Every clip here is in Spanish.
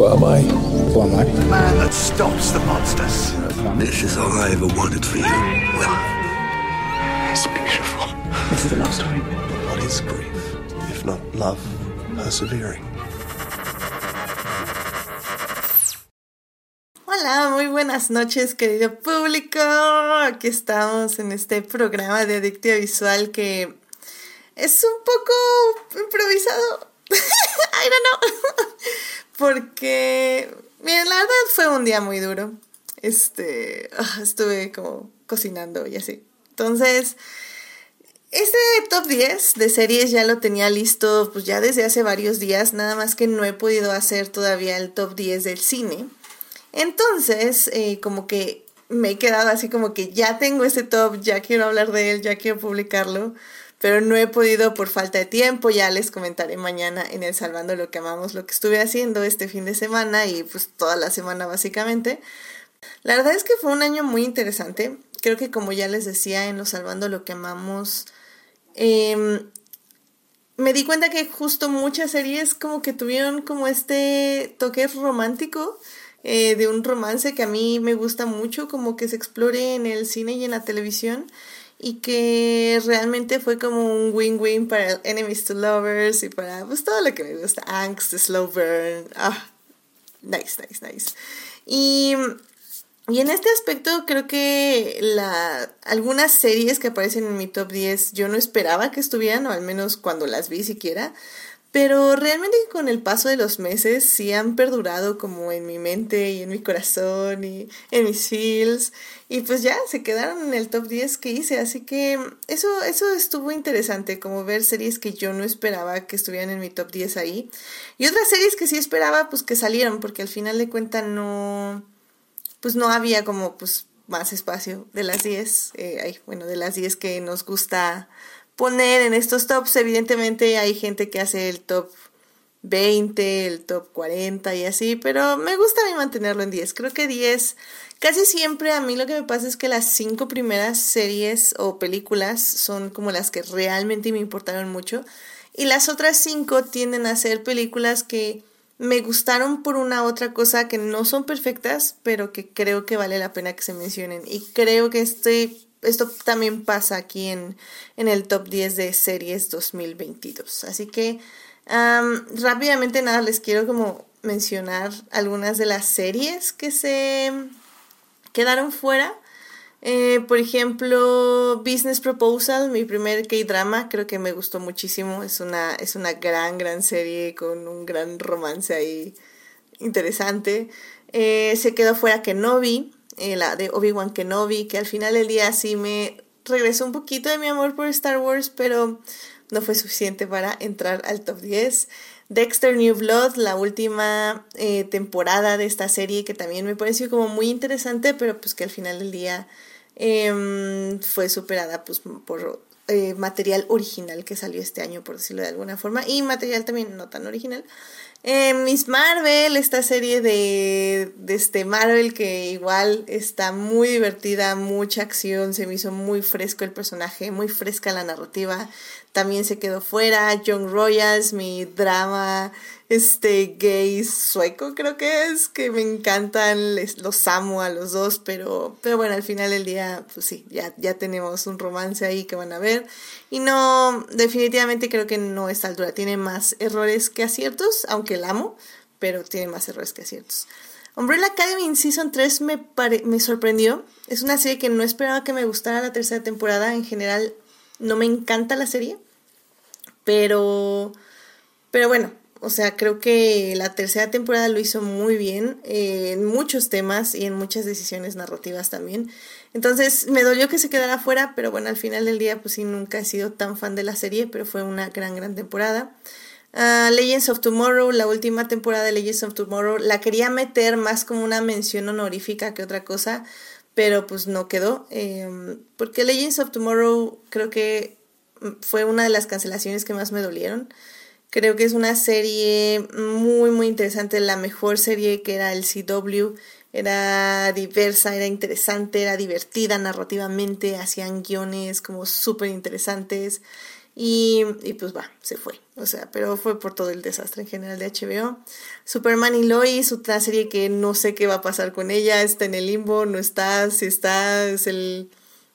Who am I? Who am I? The man that stops the monsters. This is all I ever wanted for you. Well, It's beautiful. This is a love story. what is grief, if not love persevering? Hola, muy buenas noches, querido público. Aquí estamos en este programa de Adictiva Visual que es un poco improvisado. I don't know. Porque, miren, la verdad fue un día muy duro. Este, ah, estuve como cocinando y así. Entonces, este top 10 de series ya lo tenía listo pues ya desde hace varios días, nada más que no he podido hacer todavía el top 10 del cine. Entonces, eh, como que me he quedado así como que ya tengo ese top, ya quiero hablar de él, ya quiero publicarlo, pero no he podido por falta de tiempo, ya les comentaré mañana en el Salvando lo que amamos, lo que estuve haciendo este fin de semana y pues toda la semana básicamente. La verdad es que fue un año muy interesante, creo que como ya les decía en los Salvando lo que amamos, eh, me di cuenta que justo muchas series como que tuvieron como este toque romántico eh, de un romance que a mí me gusta mucho, como que se explore en el cine y en la televisión y que realmente fue como un win-win para Enemies to Lovers y para pues todo lo que me gusta, Angst, Slow Burn, ah, nice, nice, nice. Y y en este aspecto creo que la, algunas series que aparecen en mi top 10 yo no esperaba que estuvieran, o al menos cuando las vi siquiera, pero realmente con el paso de los meses sí han perdurado como en mi mente y en mi corazón y en mis feels. Y pues ya se quedaron en el top 10 que hice, así que eso, eso estuvo interesante, como ver series que yo no esperaba que estuvieran en mi top 10 ahí. Y otras series que sí esperaba pues que salieron porque al final de cuentas no pues no había como pues más espacio de las 10, eh, bueno, de las 10 que nos gusta poner en estos tops. Evidentemente hay gente que hace el top 20, el top 40 y así, pero me gusta a mí mantenerlo en 10. Creo que 10, casi siempre a mí lo que me pasa es que las cinco primeras series o películas son como las que realmente me importaron mucho y las otras cinco tienden a ser películas que me gustaron por una otra cosa que no son perfectas, pero que creo que vale la pena que se mencionen. Y creo que este, esto también pasa aquí en, en el top 10 de series 2022. Así que rápidamente nada, les quiero como mencionar algunas de las series que se quedaron fuera. Eh, por ejemplo, Business Proposal, mi primer K-drama, creo que me gustó muchísimo. Es una, es una gran, gran serie con un gran romance ahí interesante. Eh, se quedó fuera Kenobi, eh, la de Obi-Wan Kenobi, que al final del día sí me regresó un poquito de mi amor por Star Wars, pero no fue suficiente para entrar al top 10. Dexter New Blood, la última temporada de esta serie que también me pareció como muy interesante, pero pues que al final del día Em, fue superada pues, por eh, material original que salió este año, por decirlo de alguna forma, y material también no tan original. Eh, Miss Marvel, esta serie de, de este Marvel que igual está muy divertida, mucha acción, se me hizo muy fresco el personaje, muy fresca la narrativa, también se quedó fuera. Young Royals, mi drama este gay sueco creo que es, que me encantan, les, los amo a los dos, pero, pero bueno, al final del día, pues sí, ya, ya tenemos un romance ahí que van a ver. Y no, definitivamente creo que no está altura, tiene más errores que aciertos, aunque la amo, pero tiene más errores que aciertos. Umbrella Academy en Season 3 me, me sorprendió. Es una serie que no esperaba que me gustara la tercera temporada. En general, no me encanta la serie. Pero, pero bueno, o sea, creo que la tercera temporada lo hizo muy bien eh, en muchos temas y en muchas decisiones narrativas también. Entonces me dolió que se quedara fuera, pero bueno, al final del día pues sí, nunca he sido tan fan de la serie, pero fue una gran, gran temporada. Uh, Legends of Tomorrow, la última temporada de Legends of Tomorrow, la quería meter más como una mención honorífica que otra cosa, pero pues no quedó. Eh, porque Legends of Tomorrow creo que fue una de las cancelaciones que más me dolieron. Creo que es una serie muy, muy interesante, la mejor serie que era el CW. Era diversa, era interesante, era divertida narrativamente, hacían guiones como súper interesantes. Y, y, pues va, se fue. O sea, pero fue por todo el desastre en general de HBO. Superman y Lois, otra serie que no sé qué va a pasar con ella, está en el limbo, no está, si está, es el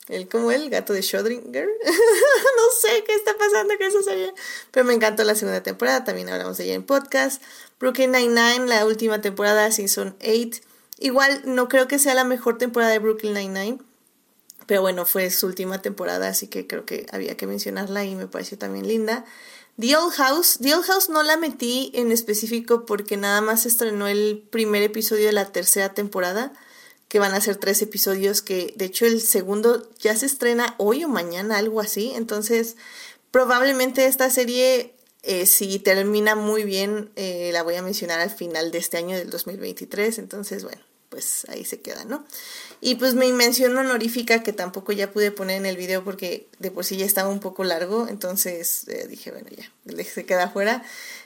el como el gato de Schrödinger. no sé qué está pasando con esa serie. Pero me encantó la segunda temporada. También hablamos de ella en podcast. Brooklyn Nine-Nine, la última temporada, Season 8. Igual no creo que sea la mejor temporada de Brooklyn Nine-Nine. Pero bueno, fue su última temporada, así que creo que había que mencionarla y me pareció también linda. The Old House. The Old House no la metí en específico porque nada más estrenó el primer episodio de la tercera temporada que van a ser tres episodios que de hecho el segundo ya se estrena hoy o mañana, algo así. Entonces probablemente esta serie, eh, si termina muy bien, eh, la voy a mencionar al final de este año del 2023. Entonces bueno, pues ahí se queda, ¿no? Y pues mi mención honorífica que tampoco ya pude poner en el video porque de por sí ya estaba un poco largo, entonces eh, dije, bueno, ya, se queda fuera.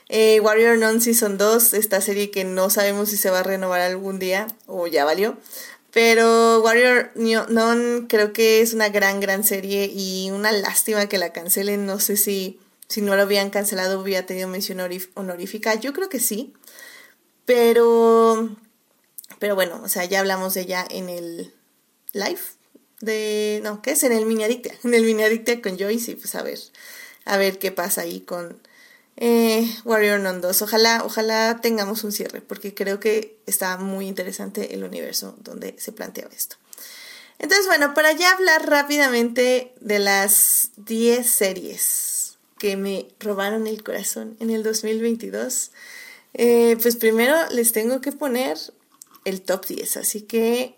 Warrior Non Season 2, esta serie que no sabemos si se va a renovar algún día o ya valió. Pero Warrior Non creo que es una gran, gran serie y una lástima que la cancelen. No sé si, si no lo habían cancelado hubiera tenido mención honorífica. Yo creo que sí. Pero, pero bueno, o sea, ya hablamos de ella en el live de, no, ¿qué es? En el mini adicta, en el mini adicta con Joyce y pues a ver, a ver qué pasa ahí con, eh, Warrior Non 2. Ojalá, ojalá tengamos un cierre, porque creo que está muy interesante el universo donde se planteaba esto. Entonces, bueno, para ya hablar rápidamente de las 10 series que me robaron el corazón en el 2022, eh, pues primero les tengo que poner el top 10, así que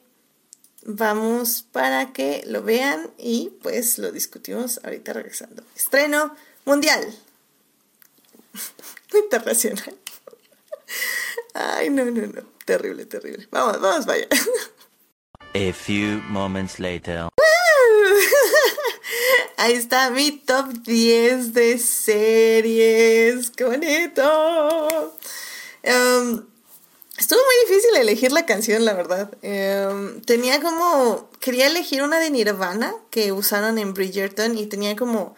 vamos para que lo vean y pues lo discutimos ahorita regresando. Estreno mundial. Internacional. Ay, no, no, no. Terrible, terrible. Vamos, vamos, vaya. A few moments later. Ahí está mi top 10 de series. ¡Qué bonito! Em, estuvo muy difícil elegir la canción, la verdad. Em, tenía como. Quería elegir una de Nirvana que usaron en Bridgerton y tenía como.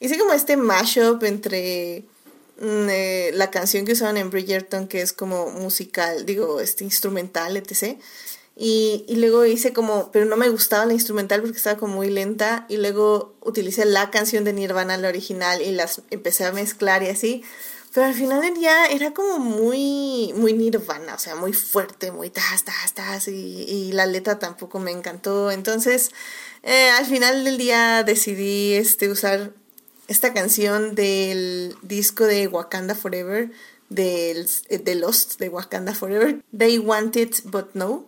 Hice como este mashup entre eh, la canción que usaban en Bridgerton, que es como musical, digo, este instrumental, etc. Y, y, luego hice como, pero no me gustaba la instrumental porque estaba como muy lenta. Y luego utilicé la canción de Nirvana, la original, y las empecé a mezclar y así. Pero al final del día era como muy, muy Nirvana, o sea, muy fuerte, muy tas, tas, tas. Y, y la letra tampoco me encantó. Entonces, eh, al final del día decidí este, usar esta canción del disco de Wakanda Forever, del, de Lost de Wakanda Forever, They Want It But No.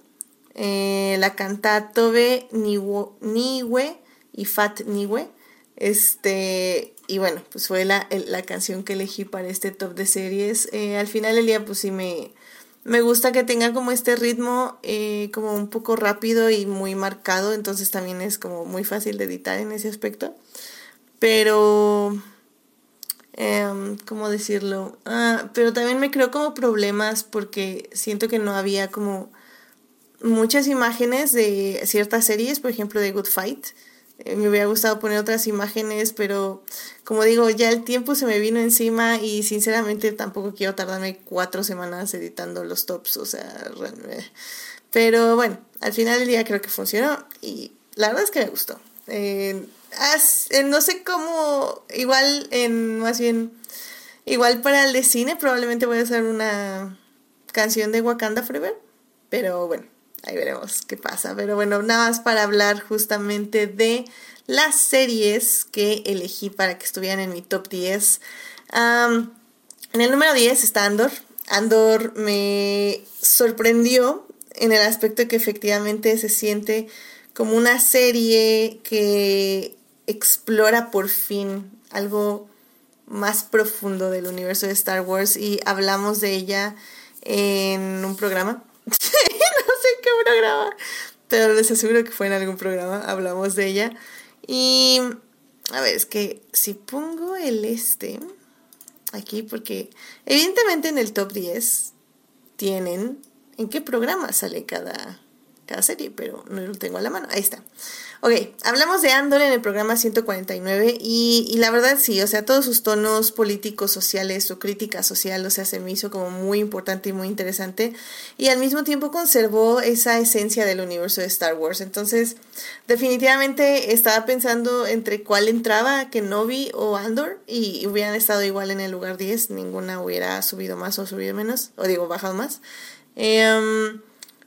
Eh, la canta Tobe Niwe y Fat Niwe. Este, y bueno, pues fue la, la, canción que elegí para este top de series. Eh, al final del día, pues sí me, me gusta que tenga como este ritmo eh, como un poco rápido y muy marcado, entonces también es como muy fácil de editar en ese aspecto. Pero, em, ¿cómo decirlo? Ah, pero también me creo como problemas porque siento que no había como muchas imágenes de ciertas series, por ejemplo de Good Fight. Eh, me hubiera gustado poner otras imágenes, pero como digo, ya el tiempo se me vino encima y sinceramente tampoco quiero tardarme cuatro semanas editando los tops, o sea, pero bueno, al final del día creo que funcionó y la verdad es que me gustó. Eh, no sé cómo, igual en, más bien, igual para el de cine probablemente voy a hacer una canción de Wakanda Forever, pero bueno, ahí veremos qué pasa. Pero bueno, nada más para hablar justamente de las series que elegí para que estuvieran en mi top 10. en el número 10 está Andor. Andor me sorprendió en el aspecto que efectivamente se siente como una serie que explora por fin algo más profundo del universo de Star Wars y hablamos de ella en un programa. no sé qué programa, pero les aseguro que fue en algún programa, hablamos de ella. Y a ver, es que si pongo el este aquí, porque evidentemente en el top 10 tienen en qué programa sale cada cada serie, pero no lo tengo a la mano. Ahí está. Ok, hablamos de Andor en el programa 149 y, y, la verdad sí, o sea, todos sus tonos políticos, sociales, su crítica social, o sea, se me hizo como muy importante y muy interesante y al mismo tiempo conservó esa esencia del universo de Star Wars. Entonces, definitivamente estaba pensando entre cuál entraba, Kenobi o Andor y hubieran estado igual en el lugar 10, ninguna hubiera subido más o subido menos, o digo, bajado más. Eh,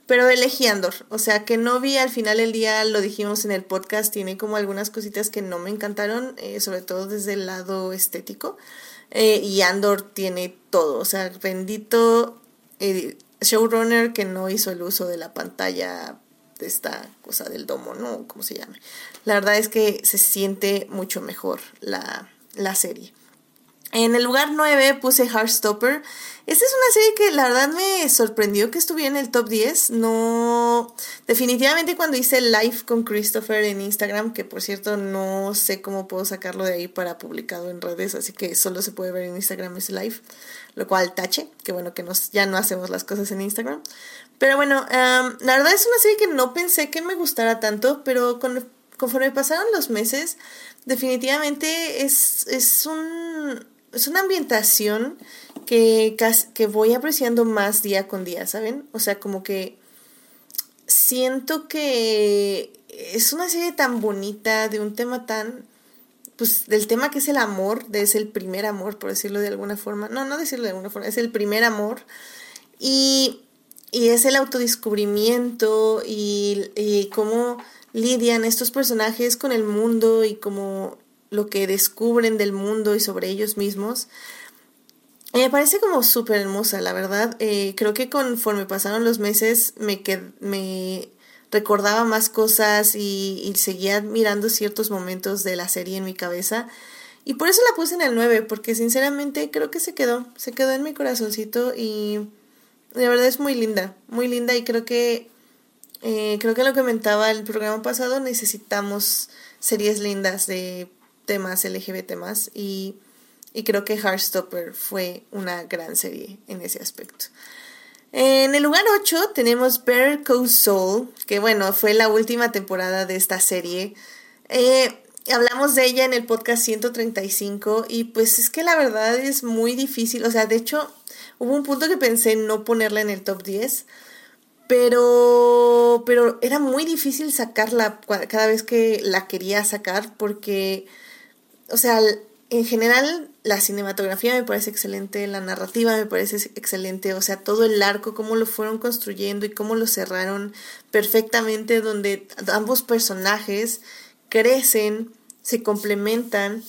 pero elegí Andor, o sea que no vi al final del día, lo dijimos en el podcast, tiene como algunas cositas que no me encantaron, eh, sobre todo desde el lado estético. Eh, y Andor tiene todo, o sea, bendito eh, showrunner que no hizo el uso de la pantalla de esta cosa del domo, ¿no? ¿Cómo se llama? La verdad es que se siente mucho mejor la, la serie. En el lugar 9 puse Heartstopper. Esta es una serie que la verdad me sorprendió que estuviera en el top 10. No. Definitivamente cuando hice live con Christopher en Instagram, que por cierto no sé cómo puedo sacarlo de ahí para publicado en redes, así que solo se puede ver en Instagram ese live. Lo cual tache, que bueno que nos, ya no hacemos las cosas en Instagram. Pero bueno, um, la verdad es una serie que no pensé que me gustara tanto, pero con, conforme pasaron los meses, definitivamente es, es un es una ambientación que, que voy apreciando más día con día, ¿saben? O sea, como que siento que es una serie tan bonita, de un tema tan, pues del tema que es el amor, de es el primer amor, por decirlo de alguna forma. No, no decirlo de alguna forma, es el primer amor. Y, y es el autodescubrimiento y, y cómo lidian estos personajes con el mundo y cómo lo que descubren del mundo y sobre ellos mismos. Me parece como súper hermosa, la verdad. Eh, creo que conforme pasaron los meses me, me recordaba más cosas y, seguía mirando ciertos momentos de la serie en mi cabeza. Y por eso la puse en el 9, porque sinceramente creo que se quedó, se quedó en mi corazoncito y de verdad es muy linda, muy linda y creo que, eh, creo que lo comentaba el programa pasado, necesitamos series lindas de temas LGBT más y, creo que Heartstopper fue una gran serie en ese aspecto. En el lugar 8 tenemos Bear Call Soul, que bueno, fue la última temporada de esta serie. Eh, hablamos de ella en el podcast 135 y pues es que la verdad es muy difícil, o sea, de hecho hubo un punto que pensé no ponerla en el top 10, pero, pero era muy difícil sacarla cada vez que la quería sacar porque o sea, en general la cinematografía me parece excelente, la narrativa me parece excelente, o sea, todo el arco, cómo lo fueron construyendo y cómo lo cerraron perfectamente, donde ambos personajes crecen, se complementan,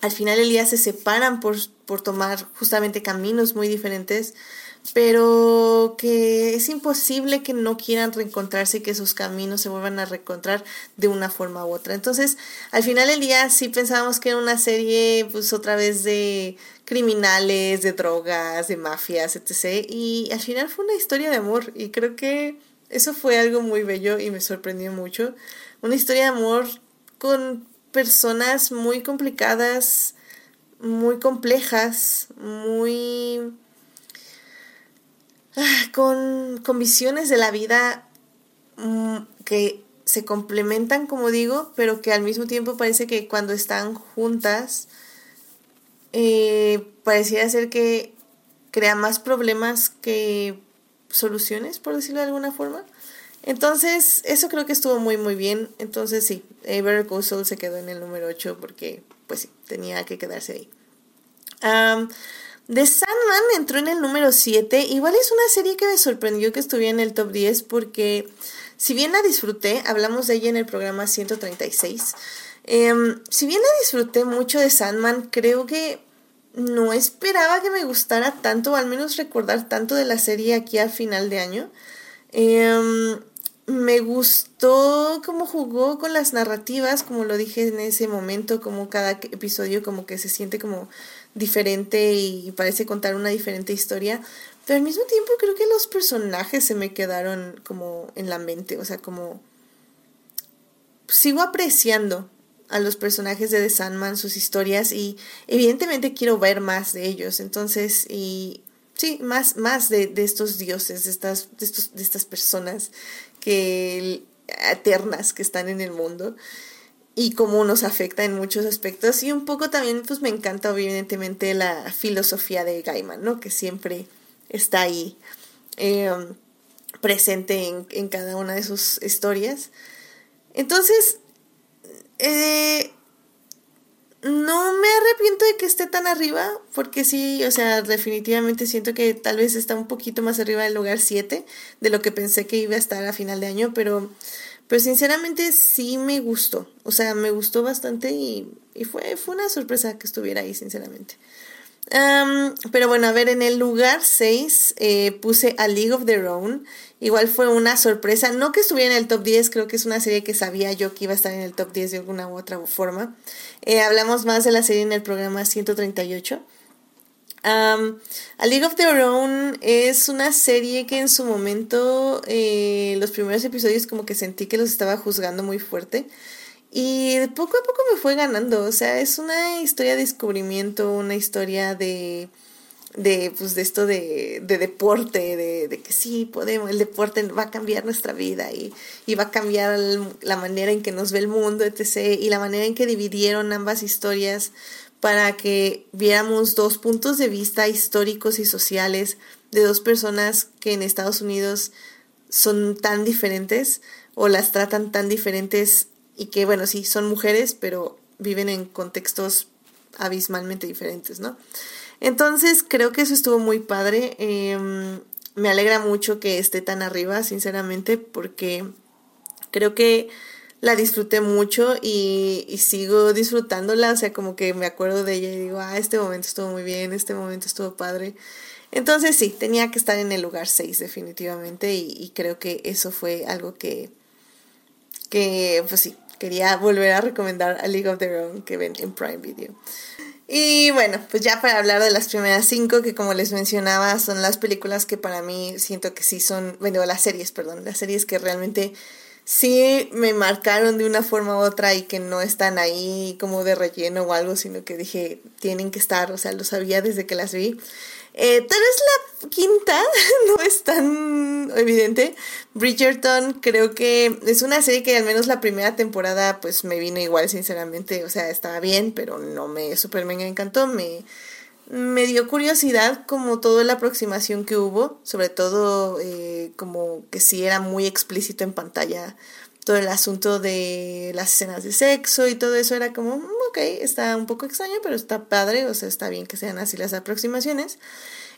al final el día se separan por, por tomar justamente caminos muy diferentes pero que es imposible que no quieran reencontrarse y que sus caminos se vuelvan a reencontrar de una forma u otra. Entonces, al final del día sí pensábamos que era una serie, pues otra vez de criminales, de drogas, de mafias, etc. Y al final fue una historia de amor y creo que eso fue algo muy bello y me sorprendió mucho. Una historia de amor con personas muy complicadas, muy complejas, muy con, con visiones de la vida mm, que se complementan, como digo, pero que al mismo tiempo parece que cuando están juntas, eh, pareciera ser que crea más problemas que soluciones, por decirlo de alguna forma. Entonces, eso creo que estuvo muy, muy bien. Entonces, sí, Ever Soul se quedó en el número 8 porque, pues sí, tenía que quedarse ahí. The Sandman entró en el número 7. Igual es una serie que me sorprendió que estuviera en el top 10 porque si bien la disfruté, hablamos de ella en el programa 136, em, si bien la disfruté mucho de Sandman, creo que no esperaba que me gustara tanto, o al menos recordar tanto de la serie aquí al final de año. Em, me gustó cómo jugó con las narrativas, como lo dije en ese momento, como cada episodio como que se siente como diferente y parece contar una diferente historia, pero al mismo tiempo creo que los personajes se me quedaron como en la mente, o sea, como sigo apreciando a los personajes de The Sandman, sus historias y evidentemente quiero ver más de ellos, entonces y sí, más, más de, estos dioses, de estas, de, estos, de estas personas que eternas que están en el mundo y cómo nos afecta en muchos aspectos y un poco también pues me encanta evidentemente la filosofía de Gaiman, ¿no? Que siempre está ahí em, presente en, cada una de sus historias. Entonces, eh, no me arrepiento de que esté tan arriba, porque sí, o sea, definitivamente siento que tal vez está un poquito más arriba del lugar 7 de lo que pensé que iba a estar a final de año, pero, pero sinceramente sí me gustó, o sea, me gustó bastante y, fue, fue una sorpresa que estuviera ahí, sinceramente. pero bueno, a ver, en el lugar 6 eh, puse a League of Their Own. Igual fue una sorpresa, no que estuviera en el top 10, creo que es una serie que sabía yo que iba a estar en el top 10 de alguna u otra forma. Eh, hablamos más de la serie en el programa 138. A League of Their Own es una serie que en su momento, eh, los primeros episodios como que sentí que los estaba juzgando muy fuerte. Y poco a poco me fue ganando. O sea, es una historia de descubrimiento, una historia de de, pues, de esto de, de deporte, de, de, que sí podemos, el deporte va a cambiar nuestra vida y, y va a cambiar la manera en que nos ve el mundo, etc. Y la manera en que dividieron ambas historias para que viéramos dos puntos de vista históricos y sociales de dos personas que en Estados Unidos son tan diferentes o las tratan tan diferentes y que, bueno, sí, son mujeres, pero viven en contextos abismalmente diferentes, ¿no? Entonces creo que eso estuvo muy padre. Em, me alegra mucho que esté tan arriba, sinceramente, porque creo que la disfruté mucho y, y, sigo disfrutándola. O sea, como que me acuerdo de ella y digo, ah, este momento estuvo muy bien, este momento estuvo padre. Entonces sí, tenía que estar en el lugar 6 definitivamente y, creo que eso fue algo que, que, pues sí, quería volver a recomendar a League of Their Own que ven en Prime Video. Y bueno, pues ya para hablar de las primeras cinco, que como les mencionaba, son las películas que para mí siento que sí son, bueno, las series, perdón, las series que realmente sí me marcaron de una forma u otra y que no están ahí como de relleno o algo, sino que dije, tienen que estar, o sea, lo sabía desde que las vi. Eh, tal vez la quinta no es tan evidente. Bridgerton creo que es una serie que al menos la primera temporada pues me vino igual sinceramente. O sea, estaba bien, pero no me super mega encantó. Me, me dio curiosidad como toda la aproximación que hubo. Sobre todo eh, como que sí era muy explícito en pantalla todo el asunto de las escenas de sexo y todo eso era como, mm, ok, está un poco extraño, pero está padre, o sea, está bien que sean así las aproximaciones.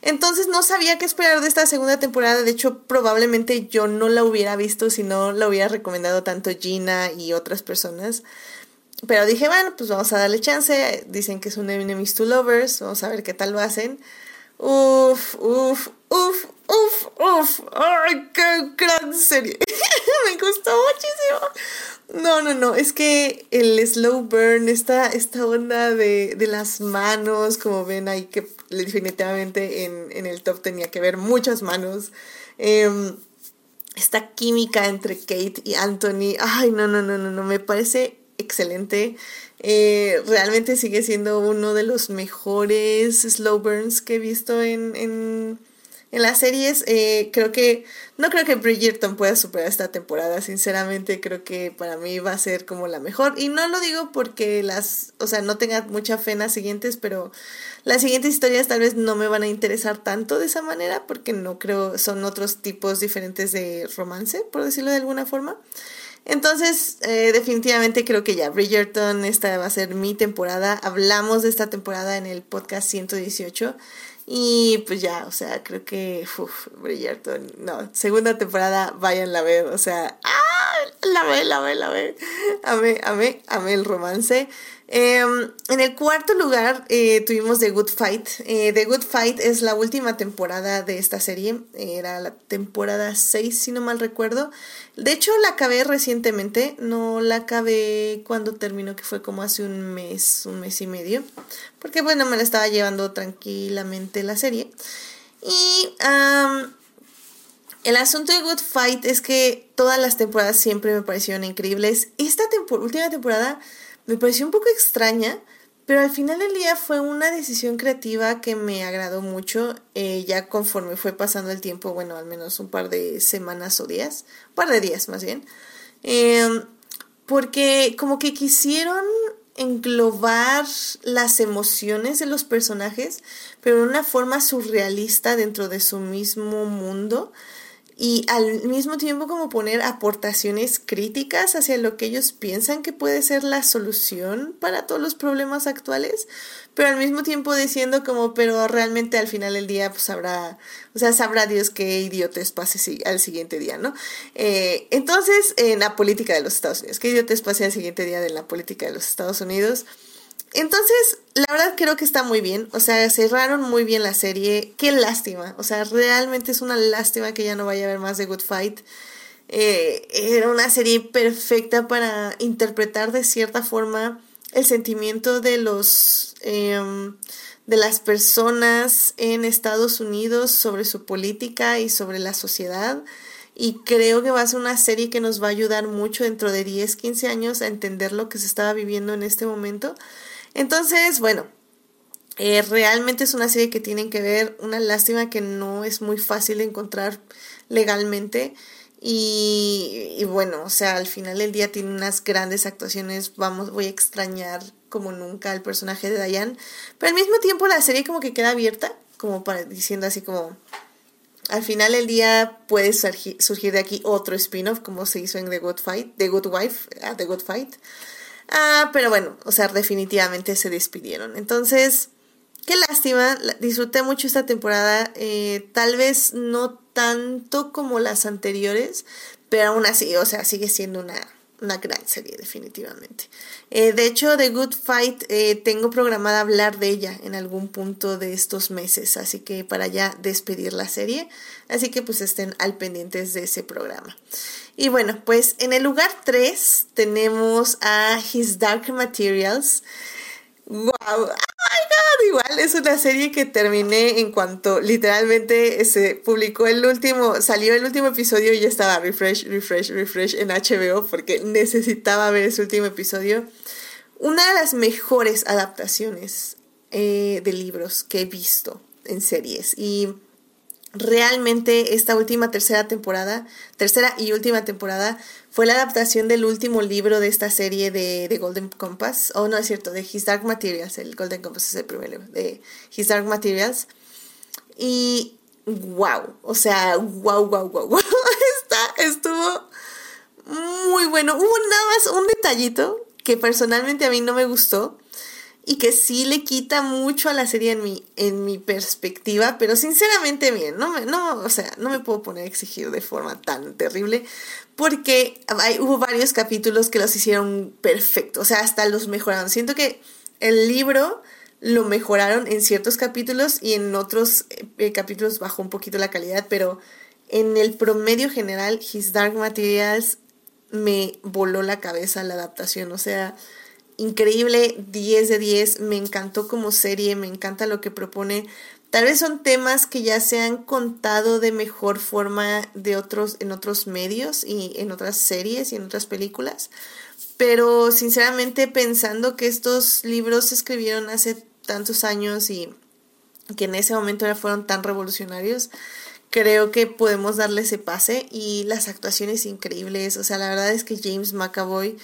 Entonces no sabía qué esperar de esta segunda temporada, de hecho probablemente yo no la hubiera visto si no la hubiera recomendado tanto Gina y otras personas. Pero dije, bueno, pues vamos a darle chance, dicen que es un Enemies to Lovers, vamos a ver qué tal lo hacen. Uf, uf, uf, uf, uf. ¡Ay, qué gran serie! Me gustó muchísimo. No, no, no. Es que el slow burn, esta, esta onda de, de las manos, como ven ahí, que definitivamente en, en el top tenía que ver muchas manos. Em, esta química entre Kate y Anthony. Ay, no, no, no, no, no. Me parece excelente. Eh, realmente sigue siendo uno de los mejores slow burns que he visto en, en, en las series. Eh, creo que, no creo que Bridgerton pueda superar esta temporada, sinceramente creo que para mí va a ser como la mejor. Y no lo digo porque las, o sea, no tenga mucha fe en las siguientes, pero las siguientes historias tal vez no me van a interesar tanto de esa manera porque no creo, son otros tipos diferentes de romance, por decirlo de alguna forma. Entonces, eh, definitivamente creo que ya Bridgerton, esta va a ser mi temporada. Hablamos de esta temporada en el podcast 118. Y pues ya, o sea, creo que, uff, Bridgerton, no, segunda temporada, vayan a ver, o sea, ¡ah! La ve, la ve, la ve. Amé, amé, amé el romance. Em, en el cuarto lugar eh, tuvimos The Good Fight. Eh, The Good Fight es la última temporada de esta serie. Era la temporada 6, si no mal recuerdo. De hecho, la acabé recientemente. No la acabé cuando terminó, que fue como hace un mes, un mes y medio. Porque bueno, me la estaba llevando tranquilamente la serie. Y el asunto de Good Fight es que todas las temporadas siempre me parecieron increíbles. Esta última temporada me pareció un poco extraña pero al final del día fue una decisión creativa que me agradó mucho, eh, ya conforme fue pasando el tiempo, bueno, al menos un par de semanas o días, un par de días más bien, em, porque como que quisieron englobar las emociones de los personajes, pero de una forma surrealista dentro de su mismo mundo y al mismo tiempo como poner aportaciones críticas hacia lo que ellos piensan que puede ser la solución para todos los problemas actuales, pero al mismo tiempo diciendo como, pero realmente al final del día pues habrá, o sea, sabrá Dios qué idiotes pase al siguiente día, ¿no? Eh, entonces, en la política de los Estados Unidos, qué idiotes pase al siguiente día de la política de los Estados Unidos. Entonces, la verdad creo que está muy bien. O sea, cerraron muy bien la serie. Qué lástima. O sea, realmente es una lástima que ya no vaya a haber más de Good Fight. Eh, era una serie perfecta para interpretar de cierta forma el sentimiento de los em, de las personas en Estados Unidos sobre su política y sobre la sociedad. Y creo que va a ser una serie que nos va a ayudar mucho dentro de 10, 15 años a entender lo que se estaba viviendo en este momento. Entonces, bueno, eh, realmente es una serie que tienen que ver, una lástima que no es muy fácil de encontrar legalmente. Y, bueno, o sea, al final del día tiene unas grandes actuaciones. Vamos, voy a extrañar como nunca al personaje de Diane. Pero al mismo tiempo la serie como que queda abierta, como para diciendo así como. Al final del día puede surgir, de aquí otro spin-off, como se hizo en The Good Fight, The Good Wife, uh, The Good Fight. Ah, pero bueno, o sea, definitivamente se despidieron. Entonces, qué lástima, disfruté mucho esta temporada, eh, tal vez no tanto como las anteriores, pero aún así, o sea, sigue siendo una, una gran serie, definitivamente. Eh, de hecho, The Good Fight eh, tengo programada hablar de ella en algún punto de estos meses, así que para ya despedir la serie, así que pues estén al pendientes de ese programa. Y bueno, pues en el lugar 3 tenemos a His Dark Materials. ¡Wow! ¡Oh my God! Igual es una serie que terminé en cuanto literalmente se publicó el último, salió el último episodio y ya estaba refresh, refresh, refresh en HBO porque necesitaba ver ese último episodio. Una de las mejores adaptaciones eh, de libros que he visto en series. Y realmente esta última tercera temporada, tercera y última temporada, fue la adaptación del último libro de esta serie de, de Golden Compass. Oh, no es cierto, de His Dark Materials. El Golden Compass es el primer libro, de His Dark Materials. Y wow, o sea, wow, wow, wow, wow. Estuvo muy bueno. Hubo nada más un detallito que personalmente a mí no me gustó y que sí le quita mucho a la serie en mi, en mi perspectiva, pero sinceramente bien, no, me, no, o sea, no me puedo poner a exigir de forma tan terrible, porque hay, hubo varios capítulos que los hicieron perfecto, o sea, hasta los mejoraron. Siento que el libro lo mejoraron en ciertos capítulos y en otros eh, capítulos bajó un poquito la calidad, pero en el promedio general, His Dark Materials me voló la cabeza la adaptación, o sea, increíble, 10 de 10, me encantó como serie, me encanta lo que propone. Tal vez son temas que ya se han contado de mejor forma de otros, en otros medios y en otras series y en otras películas, pero sinceramente pensando que estos libros se escribieron hace tantos años y que en ese momento ya fueron tan revolucionarios, creo que podemos darle ese pase y las actuaciones increíbles, o sea, la verdad es que James McAvoy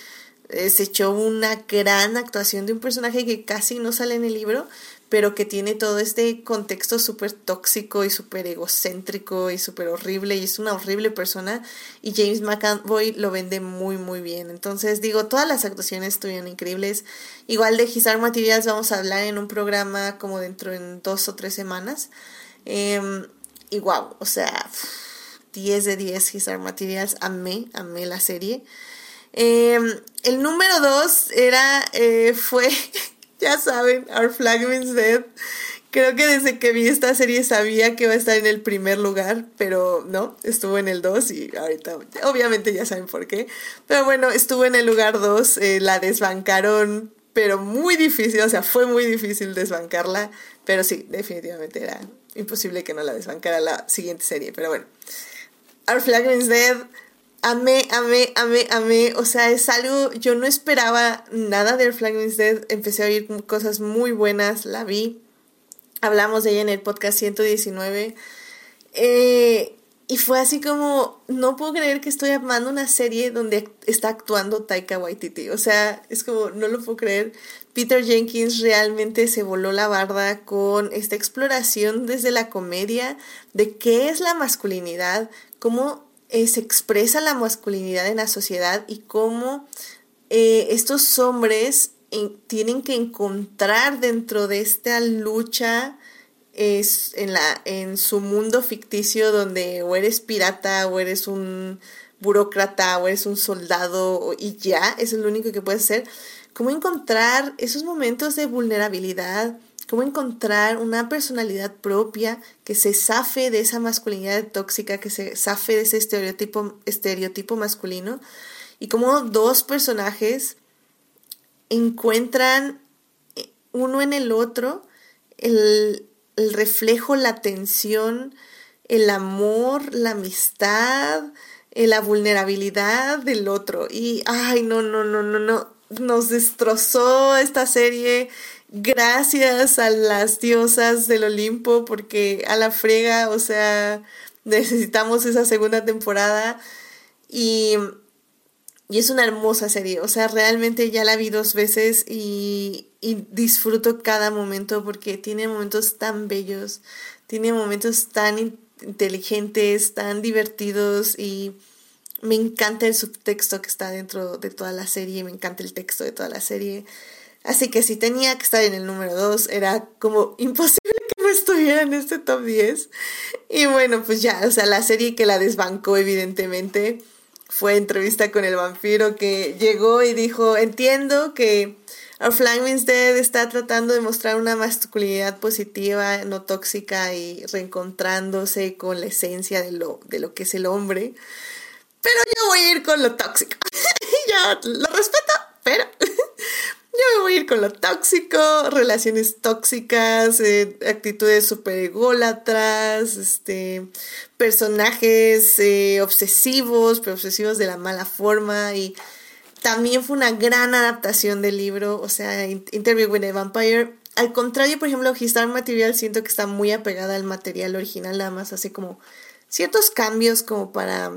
eh, se echó una gran actuación de un personaje que casi no sale en el libro, pero que tiene todo este contexto súper tóxico y súper egocéntrico y súper horrible y es una horrible persona y James McAvoy lo vende muy muy bien. Entonces digo, todas las actuaciones estuvieron increíbles. Igual de Gisar Materials vamos a hablar en un programa como dentro en dos o tres semanas. Em, y wow, o sea, 10 de 10 Gisar Materials, amé, amé la serie. Em, el número dos era, eh, fue, ya saben, Our Flag Means Dead. Creo que desde que vi esta serie sabía que iba a estar en el primer lugar, pero no, estuvo en el 2 y ahorita obviamente ya saben por qué. Pero bueno, estuvo en el lugar 2, eh, la desbancaron, pero muy difícil, o sea, fue muy difícil desbancarla, pero sí, definitivamente era imposible que no la desbancara la siguiente serie, pero bueno. Our Flag Means Dead Amé, amé, amé, amé. O sea, es algo, yo no esperaba nada de Flag Dead. Empecé a oír cosas muy buenas, la vi. Hablamos de ella en el podcast 119. Eh, y fue así como, no puedo creer que estoy amando una serie donde está actuando Taika Waititi. O sea, es como, no lo puedo creer. Peter Jenkins realmente se voló la barda con esta exploración desde la comedia de qué es la masculinidad, cómo eh, se expresa la masculinidad en la sociedad y cómo eh, estos hombres tienen que encontrar dentro de esta lucha es en, la, en su mundo ficticio donde o eres pirata o eres un burócrata o eres un soldado y ya, eso es lo único que puedes hacer. Cómo encontrar esos momentos de vulnerabilidad, cómo encontrar una personalidad propia que se zafe de esa masculinidad tóxica, que se zafe de ese estereotipo, estereotipo masculino, y cómo dos personajes encuentran uno en el otro el, el reflejo, la tensión, el amor, la amistad, eh, la vulnerabilidad del otro. Y, ay, no, no, no, no, no, nos destrozó esta serie gracias a las diosas del Olimpo, porque a la frega, o sea, necesitamos esa segunda temporada y, y es una hermosa serie, o sea, realmente ya la vi dos veces y, y disfruto cada momento porque tiene momentos tan bellos, tiene momentos tan inteligentes, tan divertidos y me encanta el subtexto que está dentro de toda la serie, me encanta el texto de toda la serie. Así que si tenía que estar en el número 2, era como imposible que no estuviera en este top 10. Y bueno, pues ya, o sea, la serie que la desbancó evidentemente fue entrevista con el vampiro que llegó y dijo, entiendo que Our Flag Dead está tratando de mostrar una masculinidad positiva, no tóxica y reencontrándose con la esencia de lo, de lo que es el hombre. Pero yo voy a ir con lo tóxico. ya lo respeto, pero yo me voy a ir con lo tóxico, relaciones tóxicas, eh, actitudes super ególatras, este, personajes eh, obsesivos, pero obsesivos de la mala forma y también fue una gran adaptación del libro, o sea, Interview with a Vampire. Al contrario, por ejemplo, His Material siento que está muy apegada al material original, nada más hace como ciertos cambios como para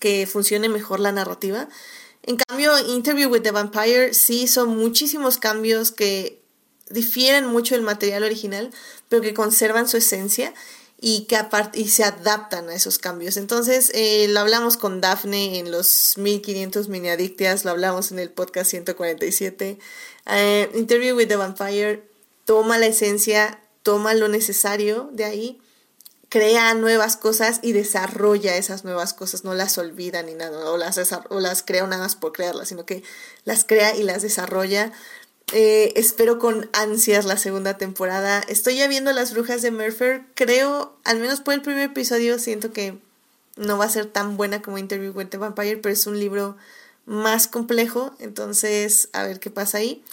que funcione mejor la narrativa. En cambio, Interview with the Vampire sí son muchísimos cambios que difieren mucho del material original, pero que conservan su esencia y que y se adaptan a esos cambios. Entonces, eh, lo hablamos con Daphne en los 1500 mini adictias, lo hablamos en el podcast 147. Eh, Interview with the Vampire toma la esencia, toma lo necesario de ahí, crea nuevas cosas y desarrolla esas nuevas cosas, no las olvida ni nada, o las, o crea nada más por crearlas, sino que las crea y las desarrolla eh, espero con ansias la segunda temporada. Estoy ya viendo Las Brujas de Mercer. Creo, al menos por el primer episodio, siento que no va a ser tan buena como Interview with the Vampire, pero es un libro más complejo. Entonces, a ver qué pasa ahí.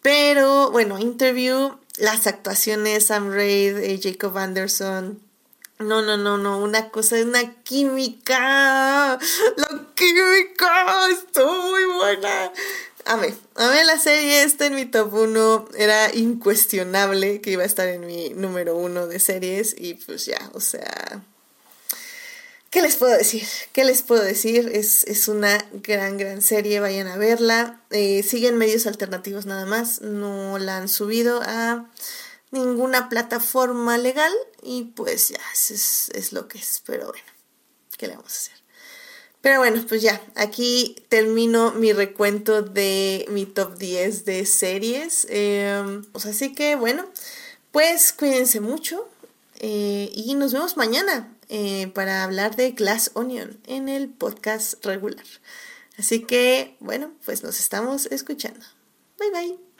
Pero bueno, Interview, las actuaciones, Sam Raid, eh, Jacob Anderson. No, no, no, no, una cosa, una química. La química estuvo muy buena. Amé, amé la serie, está en mi top 1, era incuestionable que iba a estar en mi número 1 de series y pues ya, o sea, ¿qué les puedo decir? ¿Qué les puedo decir? Es, es una gran, gran serie, vayan a verla, eh, siguen medios alternativos nada más, no la han subido a ninguna plataforma legal y pues ya, es, es lo que es, pero bueno, ¿qué le vamos a hacer? Pero bueno, pues ya, aquí termino mi recuento de mi top 10 de series. Em, pues así que bueno, pues cuídense mucho eh, y nos vemos mañana eh, para hablar de Glass Onion en el podcast regular. Así que bueno, pues nos estamos escuchando. Bye bye.